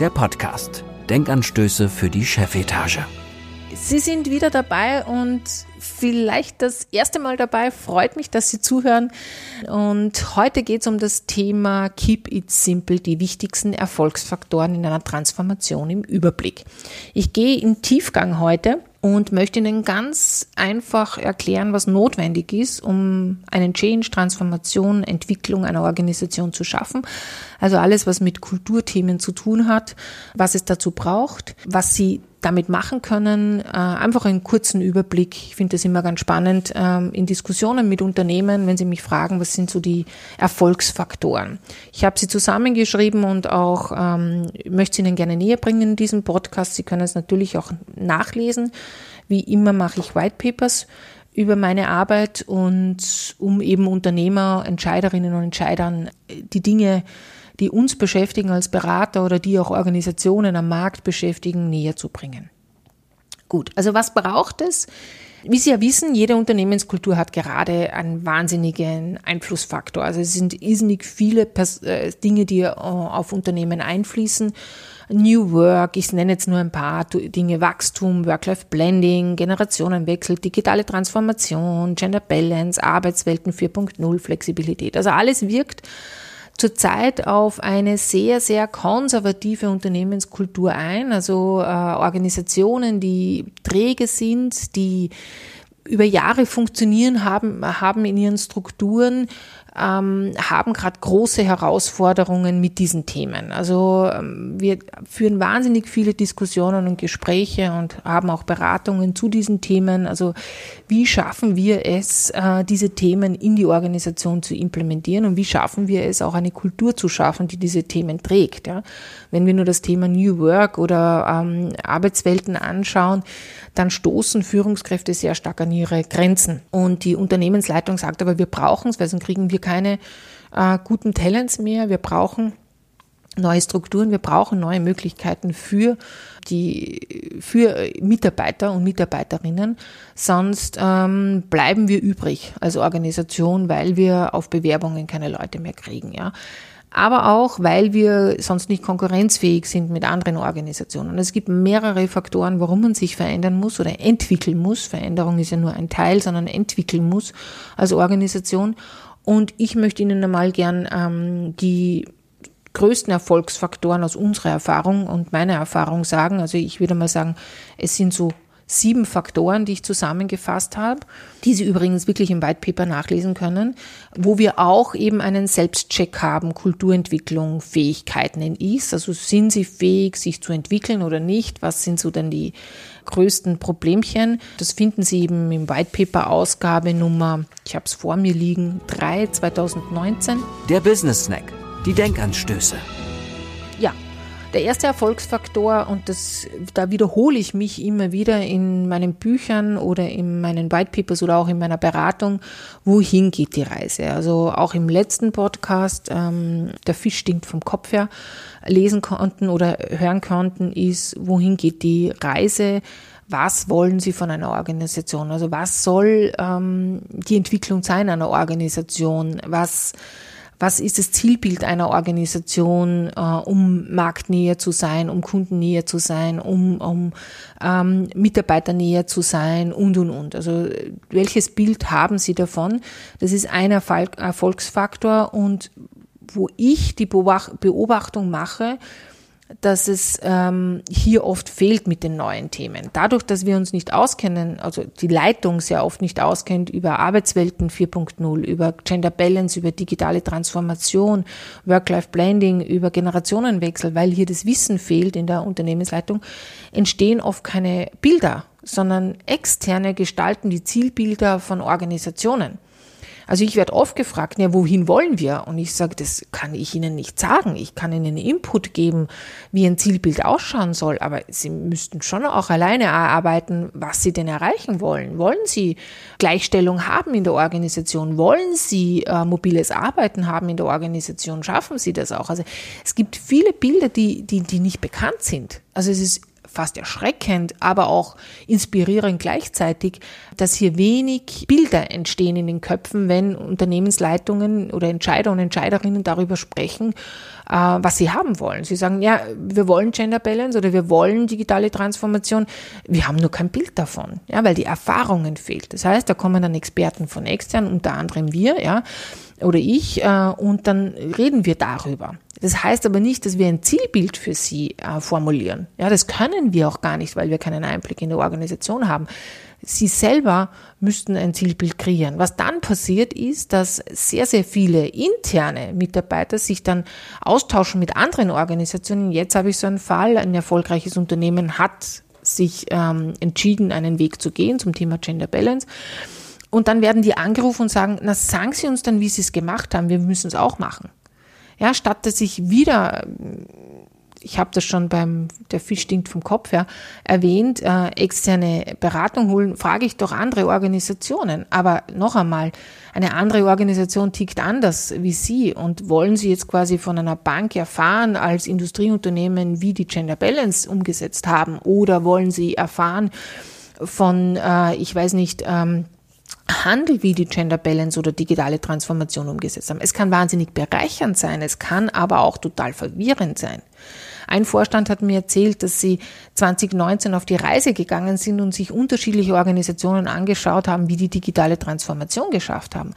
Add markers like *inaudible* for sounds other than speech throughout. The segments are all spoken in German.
der Podcast. Denkanstöße für die Chefetage. Sie sind wieder dabei und vielleicht das erste Mal dabei. Freut mich, dass Sie zuhören. Und heute geht es um das Thema Keep It Simple, die wichtigsten Erfolgsfaktoren in einer Transformation im Überblick. Ich gehe in Tiefgang heute und möchte Ihnen ganz einfach erklären, was notwendig ist, um einen Change, Transformation, Entwicklung einer Organisation zu schaffen. Also alles, was mit Kulturthemen zu tun hat, was es dazu braucht, was Sie damit machen können. Äh, einfach einen kurzen Überblick. Ich finde das immer ganz spannend ähm, in Diskussionen mit Unternehmen, wenn sie mich fragen, was sind so die Erfolgsfaktoren. Ich habe sie zusammengeschrieben und auch ähm, möchte sie Ihnen gerne näher bringen in diesem Podcast. Sie können es natürlich auch nachlesen. Wie immer mache ich White Papers über meine Arbeit und um eben Unternehmer, Entscheiderinnen und Entscheidern die Dinge die uns beschäftigen als Berater oder die auch Organisationen am Markt beschäftigen, näher zu bringen. Gut, also was braucht es? Wie Sie ja wissen, jede Unternehmenskultur hat gerade einen wahnsinnigen Einflussfaktor. Also es sind irrsinnig viele äh, Dinge, die äh, auf Unternehmen einfließen. New Work, ich nenne jetzt nur ein paar Dinge, Wachstum, Work-Life-Blending, Generationenwechsel, digitale Transformation, Gender Balance, Arbeitswelten 4.0, Flexibilität. Also alles wirkt zurzeit auf eine sehr, sehr konservative Unternehmenskultur ein, also äh, Organisationen, die träge sind, die über Jahre funktionieren haben, haben in ihren Strukturen, ähm, haben gerade große Herausforderungen mit diesen Themen. Also ähm, wir führen wahnsinnig viele Diskussionen und Gespräche und haben auch Beratungen zu diesen Themen. Also wie schaffen wir es, äh, diese Themen in die Organisation zu implementieren und wie schaffen wir es, auch eine Kultur zu schaffen, die diese Themen trägt. Ja? Wenn wir nur das Thema New Work oder ähm, Arbeitswelten anschauen, dann stoßen Führungskräfte sehr stark an ihre Grenzen. Und die Unternehmensleitung sagt aber, wir brauchen es, weil sonst kriegen wir keine äh, guten Talents mehr. Wir brauchen neue Strukturen, wir brauchen neue Möglichkeiten für die für Mitarbeiter und Mitarbeiterinnen. Sonst ähm, bleiben wir übrig als Organisation, weil wir auf Bewerbungen keine Leute mehr kriegen. Ja aber auch, weil wir sonst nicht konkurrenzfähig sind mit anderen Organisationen. Es gibt mehrere Faktoren, warum man sich verändern muss oder entwickeln muss. Veränderung ist ja nur ein Teil, sondern entwickeln muss als Organisation. Und ich möchte Ihnen einmal gern ähm, die größten Erfolgsfaktoren aus unserer Erfahrung und meiner Erfahrung sagen. Also ich würde mal sagen, es sind so sieben Faktoren, die ich zusammengefasst habe, die Sie übrigens wirklich im White Paper nachlesen können, wo wir auch eben einen Selbstcheck haben, Kulturentwicklung, Fähigkeiten in Is, also sind Sie fähig, sich zu entwickeln oder nicht, was sind so denn die größten Problemchen. Das finden Sie eben im White Paper Ausgabe Nummer, ich habe es vor mir liegen, 3 2019. Der Business Snack, die Denkanstöße. Der erste Erfolgsfaktor, und das, da wiederhole ich mich immer wieder in meinen Büchern oder in meinen White Papers oder auch in meiner Beratung, wohin geht die Reise? Also auch im letzten Podcast, ähm, der Fisch stinkt vom Kopf her, lesen konnten oder hören konnten, ist, wohin geht die Reise? was wollen Sie von einer Organisation? Also was soll ähm, die Entwicklung sein einer Organisation? Was was ist das Zielbild einer Organisation, äh, um marktnäher zu sein, um kundennäher zu sein, um, um ähm, Mitarbeiternäher zu sein und, und, und. Also welches Bild haben Sie davon? Das ist ein Erfolgsfaktor und wo ich die Beobachtung mache, dass es ähm, hier oft fehlt mit den neuen Themen. Dadurch, dass wir uns nicht auskennen, also die Leitung sehr oft nicht auskennt über Arbeitswelten 4.0, über Gender Balance, über digitale Transformation, Work-Life-Blending, über Generationenwechsel, weil hier das Wissen fehlt in der Unternehmensleitung, entstehen oft keine Bilder, sondern externe gestalten die Zielbilder von Organisationen. Also ich werde oft gefragt, ja, wohin wollen wir? Und ich sage, das kann ich Ihnen nicht sagen. Ich kann Ihnen Input geben, wie ein Zielbild ausschauen soll, aber Sie müssten schon auch alleine erarbeiten, was Sie denn erreichen wollen. Wollen Sie Gleichstellung haben in der Organisation? Wollen Sie äh, mobiles Arbeiten haben in der Organisation? Schaffen Sie das auch? Also es gibt viele Bilder, die, die, die nicht bekannt sind. Also es ist fast erschreckend, aber auch inspirierend gleichzeitig, dass hier wenig Bilder entstehen in den Köpfen, wenn Unternehmensleitungen oder Entscheider und Entscheiderinnen darüber sprechen, äh, was sie haben wollen. Sie sagen, ja, wir wollen Gender Balance oder wir wollen digitale Transformation. Wir haben nur kein Bild davon, ja, weil die Erfahrungen fehlt. Das heißt, da kommen dann Experten von extern, unter anderem wir, ja, oder ich, äh, und dann reden wir darüber. Das heißt aber nicht, dass wir ein Zielbild für sie äh, formulieren. Ja, das können wir auch gar nicht, weil wir keinen Einblick in die Organisation haben. Sie selber müssten ein Zielbild kreieren. Was dann passiert ist, dass sehr, sehr viele interne Mitarbeiter sich dann austauschen mit anderen Organisationen. Jetzt habe ich so einen Fall, ein erfolgreiches Unternehmen hat sich ähm, entschieden, einen Weg zu gehen zum Thema Gender Balance. Und dann werden die angerufen und sagen, na sagen Sie uns dann, wie Sie es gemacht haben, wir müssen es auch machen. Ja, statt dass ich wieder, ich habe das schon beim Der Fisch stinkt vom Kopf her erwähnt, äh, externe Beratung holen, frage ich doch andere Organisationen. Aber noch einmal, eine andere Organisation tickt anders wie Sie und wollen Sie jetzt quasi von einer Bank erfahren als Industrieunternehmen, wie die Gender Balance umgesetzt haben oder wollen Sie erfahren von, äh, ich weiß nicht, ähm, Handel wie die Gender Balance oder digitale Transformation umgesetzt haben. Es kann wahnsinnig bereichernd sein, es kann aber auch total verwirrend sein. Ein Vorstand hat mir erzählt, dass sie 2019 auf die Reise gegangen sind und sich unterschiedliche Organisationen angeschaut haben, wie die digitale Transformation geschafft haben.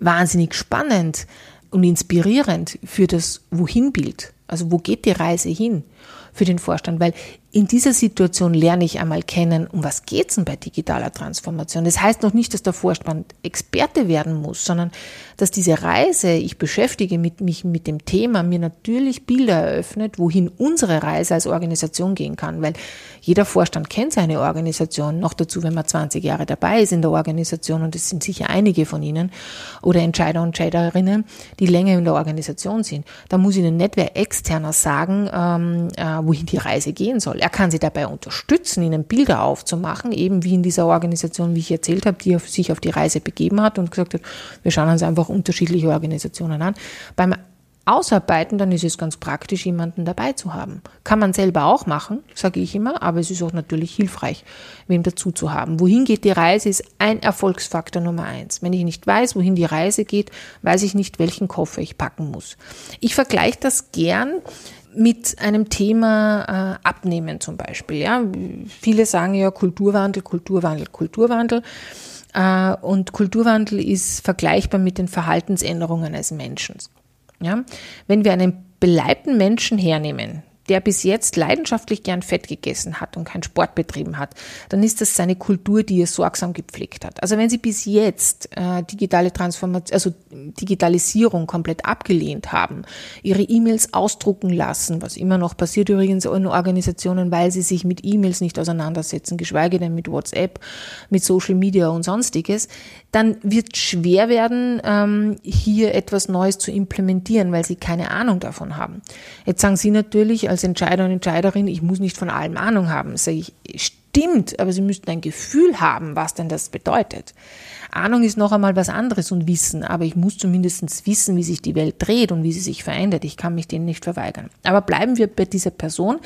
Wahnsinnig spannend und inspirierend für das Wohin-Bild. Also wo geht die Reise hin für den Vorstand? Weil in dieser Situation lerne ich einmal kennen, um was geht's denn bei digitaler Transformation. Das heißt noch nicht, dass der Vorstand Experte werden muss, sondern dass diese Reise, ich beschäftige mit, mich mit dem Thema, mir natürlich Bilder eröffnet, wohin unsere Reise als Organisation gehen kann. Weil jeder Vorstand kennt seine Organisation, noch dazu, wenn man 20 Jahre dabei ist in der Organisation, und es sind sicher einige von Ihnen, oder Entscheider und Entscheiderinnen, die länger in der Organisation sind. Da muss Ihnen nicht wer externer sagen, ähm, äh, wohin die Reise gehen soll. Er kann sie dabei unterstützen, ihnen Bilder aufzumachen, eben wie in dieser Organisation, wie ich erzählt habe, die sich auf die Reise begeben hat und gesagt hat, wir schauen uns einfach unterschiedliche Organisationen an. Beim Ausarbeiten, dann ist es ganz praktisch, jemanden dabei zu haben. Kann man selber auch machen, sage ich immer, aber es ist auch natürlich hilfreich, wem dazu zu haben. Wohin geht die Reise, ist ein Erfolgsfaktor Nummer eins. Wenn ich nicht weiß, wohin die Reise geht, weiß ich nicht, welchen Koffer ich packen muss. Ich vergleiche das gern mit einem Thema äh, Abnehmen zum Beispiel. Ja? Viele sagen ja Kulturwandel, Kulturwandel, Kulturwandel. Äh, und Kulturwandel ist vergleichbar mit den Verhaltensänderungen eines Menschen. Ja? Wenn wir einen beleibten Menschen hernehmen, der bis jetzt leidenschaftlich gern Fett gegessen hat und keinen Sport betrieben hat, dann ist das seine Kultur, die er sorgsam gepflegt hat. Also wenn Sie bis jetzt äh, digitale Transformation, also Digitalisierung komplett abgelehnt haben, Ihre E-Mails ausdrucken lassen, was immer noch passiert übrigens in Organisationen, weil sie sich mit E-Mails nicht auseinandersetzen, geschweige denn mit WhatsApp, mit Social Media und sonstiges, dann wird schwer werden, ähm, hier etwas Neues zu implementieren, weil Sie keine Ahnung davon haben. Jetzt sagen Sie natürlich, als Entscheider und Entscheiderin, ich muss nicht von allem Ahnung haben. Sage ich, stimmt, aber Sie müssten ein Gefühl haben, was denn das bedeutet. Ahnung ist noch einmal was anderes und Wissen, aber ich muss zumindest wissen, wie sich die Welt dreht und wie sie sich verändert. Ich kann mich denen nicht verweigern. Aber bleiben wir bei dieser Person.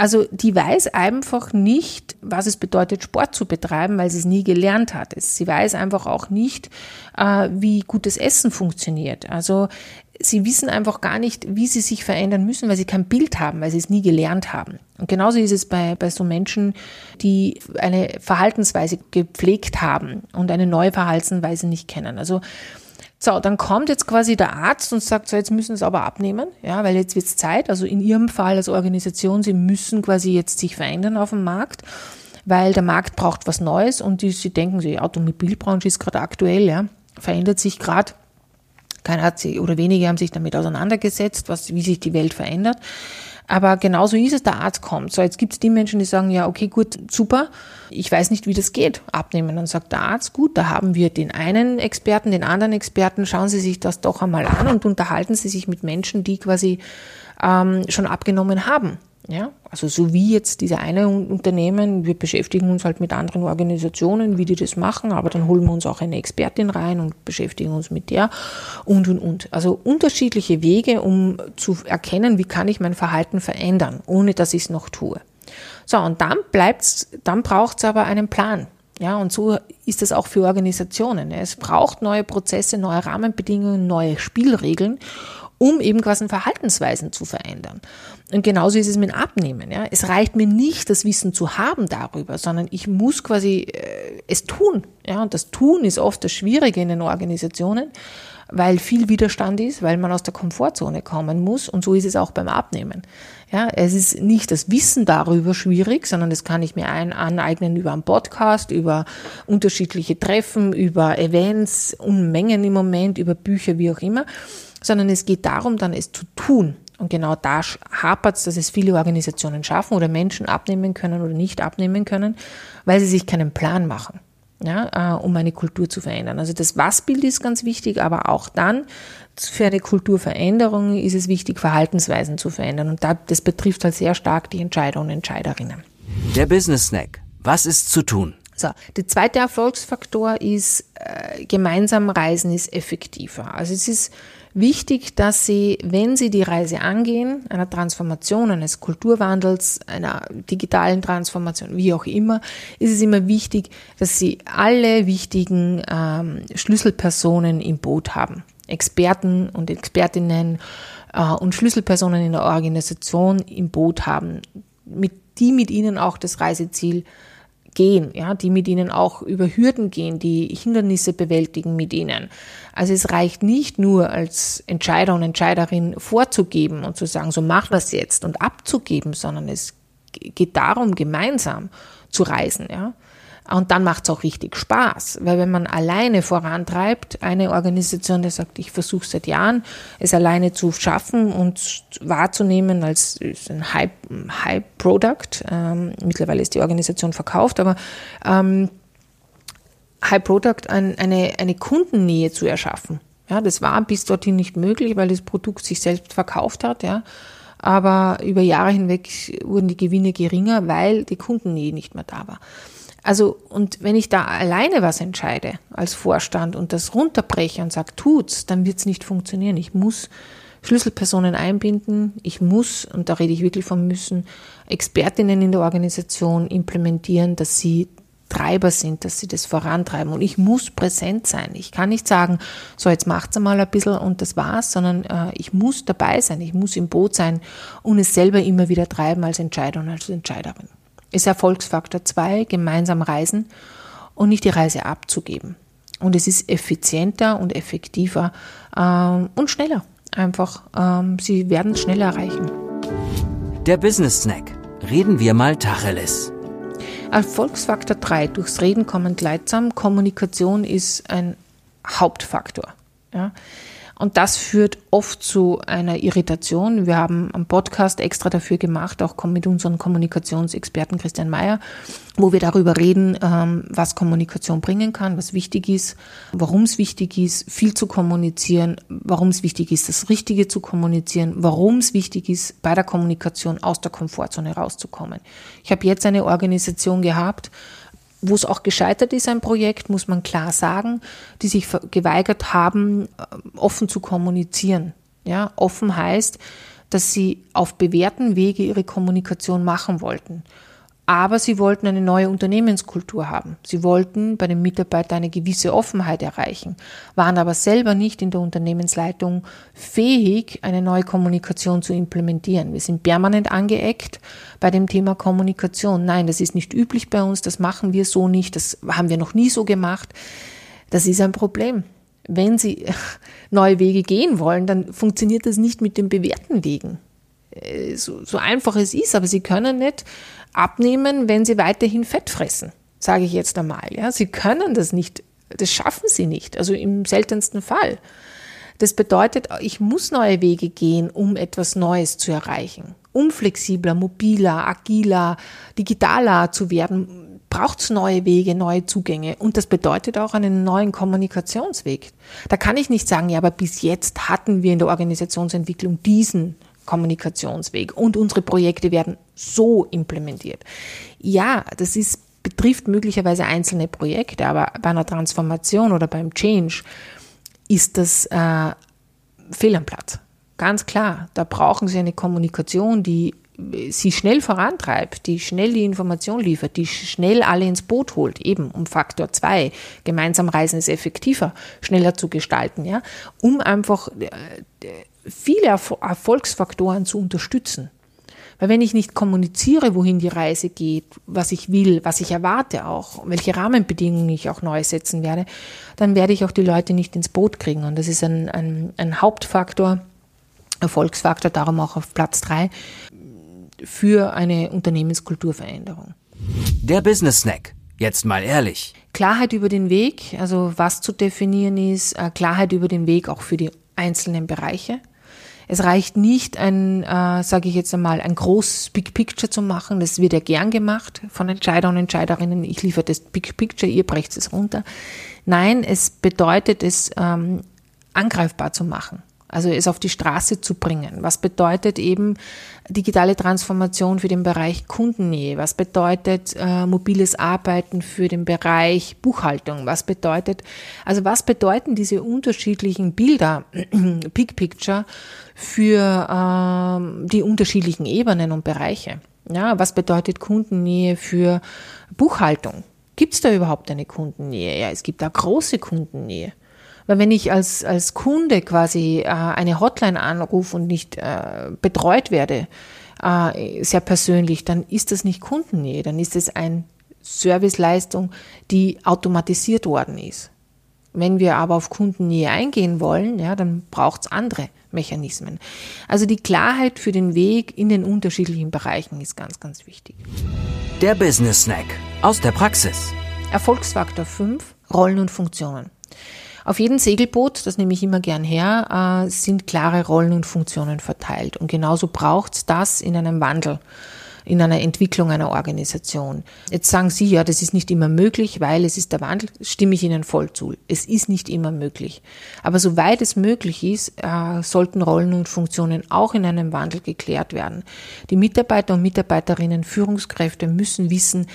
Also die weiß einfach nicht, was es bedeutet, Sport zu betreiben, weil sie es nie gelernt hat. Sie weiß einfach auch nicht, äh, wie gutes Essen funktioniert. Also sie wissen einfach gar nicht, wie sie sich verändern müssen, weil sie kein Bild haben, weil sie es nie gelernt haben. Und genauso ist es bei, bei so Menschen, die eine Verhaltensweise gepflegt haben und eine neue Verhaltensweise nicht kennen. Also so, dann kommt jetzt quasi der Arzt und sagt, so jetzt müssen Sie aber abnehmen, ja, weil jetzt wird's Zeit. Also in Ihrem Fall als Organisation, Sie müssen quasi jetzt sich verändern auf dem Markt, weil der Markt braucht was Neues und die, Sie denken, die Automobilbranche ist gerade aktuell, ja, verändert sich gerade keiner hat sich oder wenige haben sich damit auseinandergesetzt, was, wie sich die Welt verändert. Aber genauso ist es, der Arzt kommt. So, jetzt gibt es die Menschen, die sagen, ja, okay, gut, super, ich weiß nicht, wie das geht, abnehmen. Dann sagt der Arzt, gut, da haben wir den einen Experten, den anderen Experten, schauen Sie sich das doch einmal an und unterhalten Sie sich mit Menschen, die quasi ähm, schon abgenommen haben. Ja, also so wie jetzt diese eine Unternehmen, wir beschäftigen uns halt mit anderen Organisationen, wie die das machen, aber dann holen wir uns auch eine Expertin rein und beschäftigen uns mit der und und und. Also unterschiedliche Wege, um zu erkennen, wie kann ich mein Verhalten verändern, ohne dass ich es noch tue. So, und dann bleibt's, dann braucht's aber einen Plan. Ja, und so ist es auch für Organisationen. Es braucht neue Prozesse, neue Rahmenbedingungen, neue Spielregeln, um eben quasi Verhaltensweisen zu verändern. Und genauso ist es mit Abnehmen. Ja. Es reicht mir nicht, das Wissen zu haben darüber, sondern ich muss quasi äh, es tun. Ja. Und das Tun ist oft das Schwierige in den Organisationen, weil viel Widerstand ist, weil man aus der Komfortzone kommen muss. Und so ist es auch beim Abnehmen. Ja, es ist nicht das Wissen darüber schwierig, sondern das kann ich mir ein, aneignen über einen Podcast, über unterschiedliche Treffen, über Events, Unmengen im Moment, über Bücher, wie auch immer, sondern es geht darum, dann es zu tun. Und genau da hapert es, dass es viele Organisationen schaffen oder Menschen abnehmen können oder nicht abnehmen können, weil sie sich keinen Plan machen, ja, äh, um eine Kultur zu verändern. Also das Was-Bild ist ganz wichtig, aber auch dann für eine Kulturveränderung ist es wichtig, Verhaltensweisen zu verändern. Und das betrifft halt sehr stark die Entscheider und Entscheiderinnen. Der Business Snack. Was ist zu tun? So, der zweite Erfolgsfaktor ist, äh, gemeinsam reisen ist effektiver. Also es ist wichtig, dass Sie, wenn Sie die Reise angehen, einer Transformation, eines Kulturwandels, einer digitalen Transformation, wie auch immer, ist es immer wichtig, dass Sie alle wichtigen ähm, Schlüsselpersonen im Boot haben. Experten und Expertinnen äh, und Schlüsselpersonen in der Organisation im Boot haben, mit, die mit Ihnen auch das Reiseziel gehen, ja, die mit ihnen auch über Hürden gehen, die Hindernisse bewältigen mit ihnen. Also es reicht nicht nur als Entscheider und Entscheiderin vorzugeben und zu sagen, so mach das jetzt und abzugeben, sondern es geht darum, gemeinsam zu reisen, ja. Und dann macht es auch richtig Spaß, weil wenn man alleine vorantreibt, eine Organisation, der sagt, ich versuche seit Jahren, es alleine zu schaffen und wahrzunehmen als ein High, High. Ähm, mittlerweile ist die Organisation verkauft, aber ähm, High Product ein, eine, eine Kundennähe zu erschaffen. Ja, das war bis dorthin nicht möglich, weil das Produkt sich selbst verkauft hat, ja. Aber über Jahre hinweg wurden die Gewinne geringer, weil die Kundennähe nicht mehr da war. Also, und wenn ich da alleine was entscheide als Vorstand und das runterbreche und sage, tut's, dann wird's nicht funktionieren. Ich muss Schlüsselpersonen einbinden. Ich muss, und da rede ich wirklich von müssen, Expertinnen in der Organisation implementieren, dass sie Treiber sind, dass sie das vorantreiben. Und ich muss präsent sein. Ich kann nicht sagen, so jetzt macht's einmal ein bisschen und das war's, sondern äh, ich muss dabei sein. Ich muss im Boot sein und es selber immer wieder treiben als Entscheider und als Entscheiderin ist Erfolgsfaktor 2, gemeinsam reisen und nicht die Reise abzugeben. Und es ist effizienter und effektiver ähm, und schneller. Einfach, ähm, Sie werden es schneller erreichen. Der Business Snack. Reden wir mal Tacheles. Erfolgsfaktor 3. Durchs Reden kommen gleitsam. Kommunikation ist ein Hauptfaktor. Ja. Und das führt oft zu einer Irritation. Wir haben einen Podcast extra dafür gemacht, auch mit unserem Kommunikationsexperten Christian Mayer, wo wir darüber reden, ähm, was Kommunikation bringen kann, was wichtig ist, warum es wichtig ist, viel zu kommunizieren, warum es wichtig ist, das Richtige zu kommunizieren, warum es wichtig ist, bei der Kommunikation aus der Komfortzone rauszukommen. Ich habe jetzt eine Organisation gehabt, wo es auch gescheitert ist, ein Projekt, muss man klar sagen, die sich geweigert haben, äh, offen zu kommunizieren. Ja, offen heißt, dass sie auf bewährten Wege ihre Kommunikation machen wollten. Aber sie wollten eine neue Unternehmenskultur haben. Sie wollten bei den Mitarbeitern eine gewisse Offenheit erreichen, waren aber selber nicht in der Unternehmensleitung fähig, eine neue Kommunikation zu implementieren. Wir sind permanent angeeckt bei dem Thema Kommunikation. Nein, das ist nicht üblich bei uns, das machen wir so nicht, das haben wir noch nie so gemacht. Das ist ein Problem wenn Sie *laughs* neue Wege gehen wollen, dann funktioniert das nicht mit den bewährten Wegen. Äh, so, so einfach es ist, aber Sie können nicht abnehmen, wenn sie weiterhin Fett fressen, sage ich jetzt einmal. Ja, sie können das nicht, das schaffen sie nicht, also im seltensten Fall. Das bedeutet, ich muss neue Wege gehen, um etwas Neues zu erreichen. unflexibler, mobiler, agiler, digitaler zu werden, braucht es neue Wege, neue Zugänge. Und das bedeutet auch einen neuen Kommunikationsweg. Da kann ich nicht sagen, ja, aber bis jetzt hatten wir in der Organisationsentwicklung diesen Kommunikationsweg und unsere Projekte werden so implementiert. Ja, das ist, betrifft möglicherweise einzelne Projekte, aber bei einer Transformation oder beim Change ist das äh, fehl am Platz. Ganz klar, da brauchen Sie eine Kommunikation, die sie schnell vorantreibt, die schnell die Information liefert, die schnell alle ins Boot holt, eben um Faktor 2. Gemeinsam reisen ist effektiver, schneller zu gestalten, ja, um einfach äh, viele Erfolgsfaktoren zu unterstützen. Weil wenn ich nicht kommuniziere, wohin die Reise geht, was ich will, was ich erwarte auch, welche Rahmenbedingungen ich auch neu setzen werde, dann werde ich auch die Leute nicht ins Boot kriegen. Und das ist ein, ein, ein Hauptfaktor, Erfolgsfaktor, darum auch auf Platz drei für eine Unternehmenskulturveränderung. Der Business Snack. Jetzt mal ehrlich. Klarheit über den Weg, also was zu definieren ist, äh, Klarheit über den Weg auch für die einzelnen Bereiche. Es reicht nicht, ein, äh, sage ich jetzt einmal, ein großes Big Picture zu machen. Das wird ja gern gemacht von Entscheider und Entscheiderinnen. Ich liefere das Big Picture, ihr brecht es runter. Nein, es bedeutet es, ähm, angreifbar zu machen also es auf die Straße zu bringen. Was bedeutet eben digitale Transformation für den Bereich Kundennähe? Was bedeutet äh, mobiles Arbeiten für den Bereich Buchhaltung? Was bedeutet, also was bedeuten diese unterschiedlichen Bilder, *clears throat* Big Picture, für ähm, die unterschiedlichen Ebenen und Bereiche? Ja, was bedeutet Kundennähe für Buchhaltung? Gibt es da überhaupt eine Kundennähe? Ja, es gibt da große Kundennähe. Weil wenn ich als, als Kunde quasi äh, eine Hotline anrufe und nicht äh, betreut werde, äh, sehr persönlich, dann ist das nicht Kundennähe, dann ist es eine Serviceleistung, die automatisiert worden ist. Wenn wir aber auf Kundennähe eingehen wollen, ja, dann braucht es andere Mechanismen. Also die Klarheit für den Weg in den unterschiedlichen Bereichen ist ganz, ganz wichtig. Der Business Snack aus der Praxis. Erfolgsfaktor 5, Rollen und Funktionen. Auf jedem Segelboot, das nehme ich immer gern her, äh, sind klare Rollen und Funktionen verteilt. Und genauso braucht es das in einem Wandel in einer Entwicklung einer Organisation. Jetzt sagen Sie, ja, das ist nicht immer möglich, weil es ist der Wandel, stimme ich Ihnen voll zu. Es ist nicht immer möglich. Aber soweit es möglich ist, äh, sollten Rollen und Funktionen auch in einem Wandel geklärt werden. Die Mitarbeiter und Mitarbeiterinnen, Führungskräfte müssen wissen,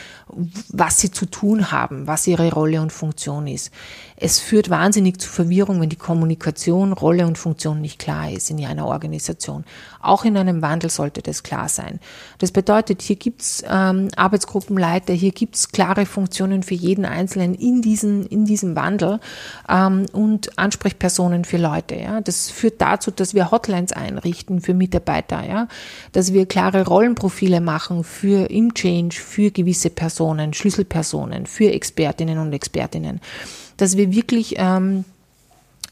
was sie zu tun haben, was ihre Rolle und Funktion ist. Es führt wahnsinnig zu Verwirrung, wenn die Kommunikation, Rolle und Funktion nicht klar ist in einer Organisation. Auch in einem Wandel sollte das klar sein. Das bedeutet, hier gibt's ähm, Arbeitsgruppenleiter, hier gibt's klare Funktionen für jeden Einzelnen in, diesen, in diesem Wandel ähm, und Ansprechpersonen für Leute. Ja. Das führt dazu, dass wir Hotlines einrichten für Mitarbeiter, ja, dass wir klare Rollenprofile machen für im Change, für gewisse Personen, Schlüsselpersonen, für Expertinnen und Expertinnen dass wir wirklich ähm,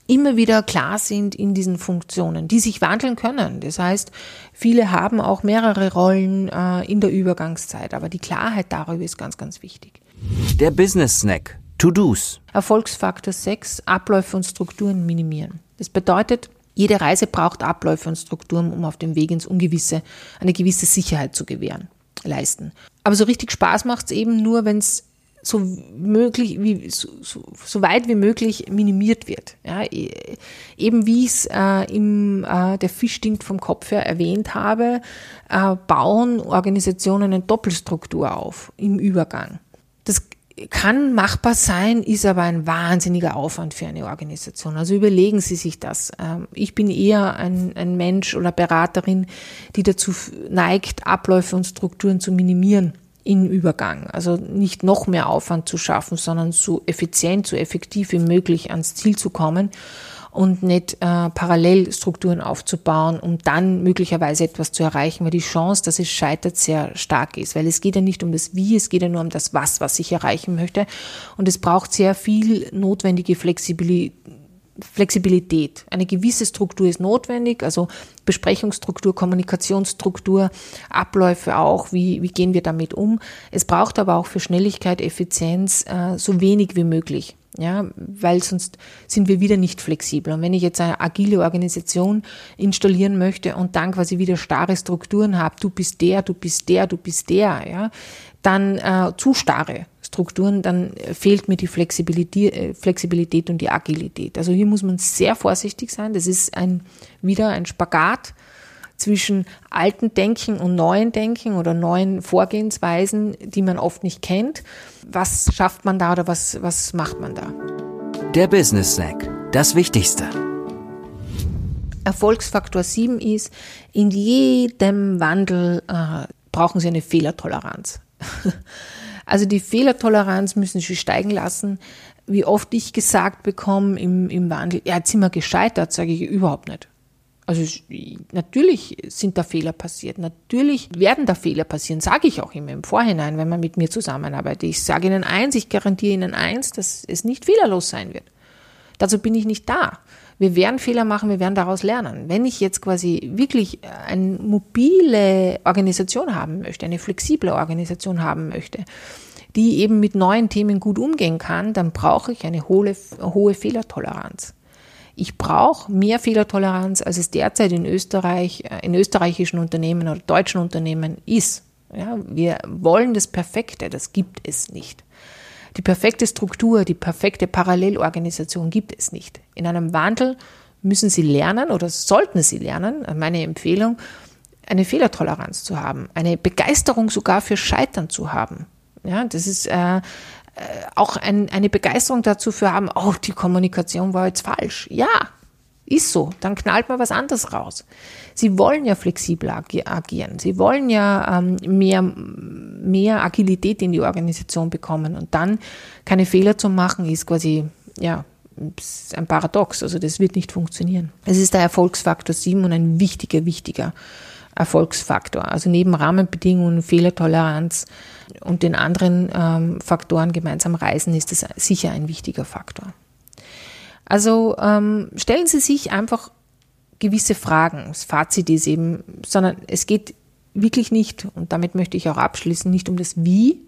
immer wieder klar sind in diesen Funktionen, die sich wandeln können. Das heißt, viele haben auch mehrere Rollen äh, in der Übergangszeit, aber die Klarheit darüber ist ganz, ganz wichtig. Der Business Snack. To-Dos. Erfolgsfaktor 6. Abläufe und Strukturen minimieren. Das bedeutet, jede Reise braucht Abläufe und Strukturen, um auf dem Weg ins Ungewisse eine gewisse Sicherheit zu gewähren, leisten. Aber so richtig Spaß macht es eben nur, wenn es so möglich, wie, so, so, weit wie möglich minimiert wird. Ja, e, eben wie ich es äh, im äh, der Fisch stinkt vom Kopf her erwähnt habe, äh, bauen Organisationen eine Doppelstruktur auf im Übergang. Das kann machbar sein, ist aber ein wahnsinniger Aufwand für eine Organisation. Also überlegen Sie sich das. Ähm, ich bin eher ein, ein Mensch oder Beraterin, die dazu neigt, Abläufe und Strukturen zu minimieren im Übergang. Also nicht noch mehr Aufwand zu schaffen, sondern so effizient, so effektiv wie möglich ans Ziel zu kommen und nicht äh, Parallelstrukturen aufzubauen, um dann möglicherweise etwas zu erreichen, weil die Chance, dass es scheitert, sehr stark ist. Weil es geht ja nicht um das Wie, es geht ja nur um das Was, was ich erreichen möchte. Und es braucht sehr viel notwendige Flexibilität Flexibilität. Eine gewisse Struktur ist notwendig, also Besprechungsstruktur, Kommunikationsstruktur, Abläufe auch, wie, wie gehen wir damit um. Es braucht aber auch für Schnelligkeit, Effizienz äh, so wenig wie möglich. Ja, weil sonst sind wir wieder nicht flexibel. Und wenn ich jetzt eine agile Organisation installieren möchte und dann quasi wieder starre Strukturen habe, du bist der, du bist der, du bist der, ja, dann äh, zu starre Strukturen, dann fehlt mir die Flexibilität, äh, Flexibilität und die Agilität. Also hier muss man sehr vorsichtig sein. Das ist ein, wieder ein Spagat zwischen alten Denken und neuen Denken oder neuen Vorgehensweisen, die man oft nicht kennt. Was schafft man da oder was, was macht man da? Der Business Snack, das Wichtigste. Erfolgsfaktor 7 ist, in jedem Wandel äh, brauchen Sie eine Fehlertoleranz. *laughs* also die Fehlertoleranz müssen Sie steigen lassen. Wie oft ich gesagt bekomme im, im Wandel, ja, jetzt sind wir gescheitert, sage ich überhaupt nicht. Also natürlich sind da Fehler passiert, natürlich werden da Fehler passieren, sage ich auch immer im Vorhinein, wenn man mit mir zusammenarbeitet. Ich sage Ihnen eins, ich garantiere Ihnen eins, dass es nicht fehlerlos sein wird. Dazu bin ich nicht da. Wir werden Fehler machen, wir werden daraus lernen. Wenn ich jetzt quasi wirklich eine mobile Organisation haben möchte, eine flexible Organisation haben möchte, die eben mit neuen Themen gut umgehen kann, dann brauche ich eine hohe, hohe Fehlertoleranz. Ich brauche mehr Fehlertoleranz, als es derzeit in Österreich, äh, in österreichischen Unternehmen oder deutschen Unternehmen ist. Ja, wir wollen das Perfekte, das gibt es nicht. Die perfekte Struktur, die perfekte Parallelorganisation gibt es nicht. In einem Wandel müssen Sie lernen oder sollten Sie lernen, meine Empfehlung, eine Fehlertoleranz zu haben, eine Begeisterung sogar für Scheitern zu haben. Ja, das ist äh, äh, auch ein, eine Begeisterung dazu für haben, oh, die Kommunikation war jetzt falsch. Ja, ist so. Dann knallt man was anderes raus. Sie wollen ja flexibel agieren. Sie wollen ja ähm, mehr, mehr Agilität in die Organisation bekommen. Und dann keine Fehler zu machen, ist quasi, ja, ein Paradox. Also das wird nicht funktionieren. Es ist der Erfolgsfaktor 7 und ein wichtiger, wichtiger Erfolgsfaktor. Also neben Rahmenbedingungen, Fehlertoleranz und den anderen ähm, Faktoren gemeinsam reisen ist das sicher ein wichtiger Faktor. Also ähm, stellen Sie sich einfach gewisse Fragen. Das Fazit ist eben, sondern es geht wirklich nicht, und damit möchte ich auch abschließen, nicht um das Wie,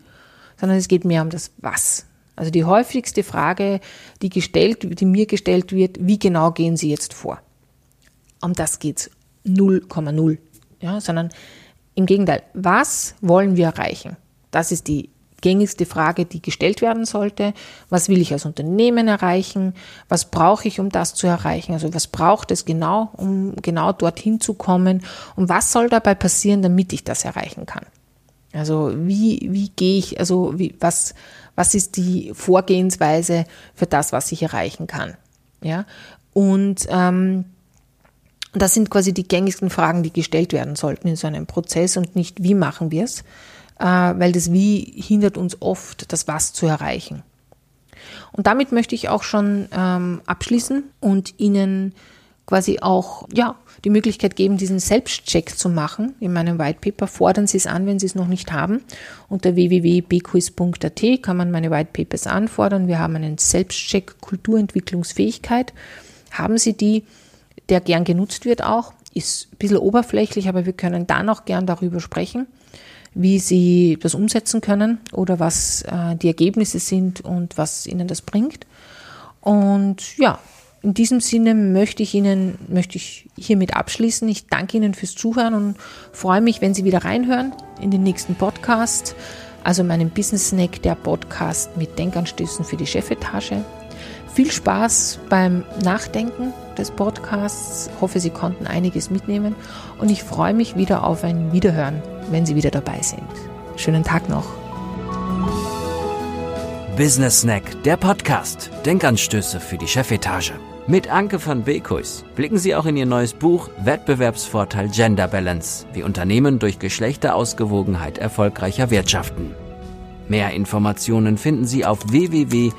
sondern es geht mehr um das Was. Also die häufigste Frage, die gestellt, die mir gestellt wird, wie genau gehen Sie jetzt vor? Um das geht's 0,0 ja, sondern im Gegenteil, was wollen wir erreichen? Das ist die gängigste Frage, die gestellt werden sollte. Was will ich als Unternehmen erreichen? Was brauche ich, um das zu erreichen? Also was braucht es genau, um genau dorthin zu kommen? Und was soll dabei passieren, damit ich das erreichen kann? Also wie, wie gehe ich, also wie, was, was ist die Vorgehensweise für das, was ich erreichen kann? Ja, und ähm, das sind quasi die gängigsten Fragen, die gestellt werden sollten in so einem Prozess und nicht, wie machen wir es, weil das Wie hindert uns oft, das Was zu erreichen. Und damit möchte ich auch schon ähm, abschließen und Ihnen quasi auch ja, die Möglichkeit geben, diesen Selbstcheck zu machen in meinem White Paper. Fordern Sie es an, wenn Sie es noch nicht haben. Unter www.bquiz.at kann man meine White Papers anfordern. Wir haben einen Selbstcheck Kulturentwicklungsfähigkeit. Haben Sie die, der gern genutzt wird auch. Ist ein bisschen oberflächlich, aber wir können dann auch gern darüber sprechen, wie Sie das umsetzen können oder was äh, die Ergebnisse sind und was Ihnen das bringt. Und ja, in diesem Sinne möchte ich Ihnen, möchte ich hiermit abschließen. Ich danke Ihnen fürs Zuhören und freue mich, wenn Sie wieder reinhören in den nächsten Podcast, also meinen Business Snack, der Podcast mit Denkanstößen für die Chefetage. Viel Spaß beim Nachdenken des Podcasts. Hoffe, Sie konnten einiges mitnehmen und ich freue mich wieder auf ein Wiederhören, wenn Sie wieder dabei sind. Schönen Tag noch. Business Snack, der Podcast. Denkanstöße für die Chefetage. Mit Anke van Beekhuis blicken Sie auch in Ihr neues Buch Wettbewerbsvorteil Gender Balance, wie Unternehmen durch Geschlechterausgewogenheit erfolgreicher wirtschaften. Mehr Informationen finden Sie auf www.bekuis.at.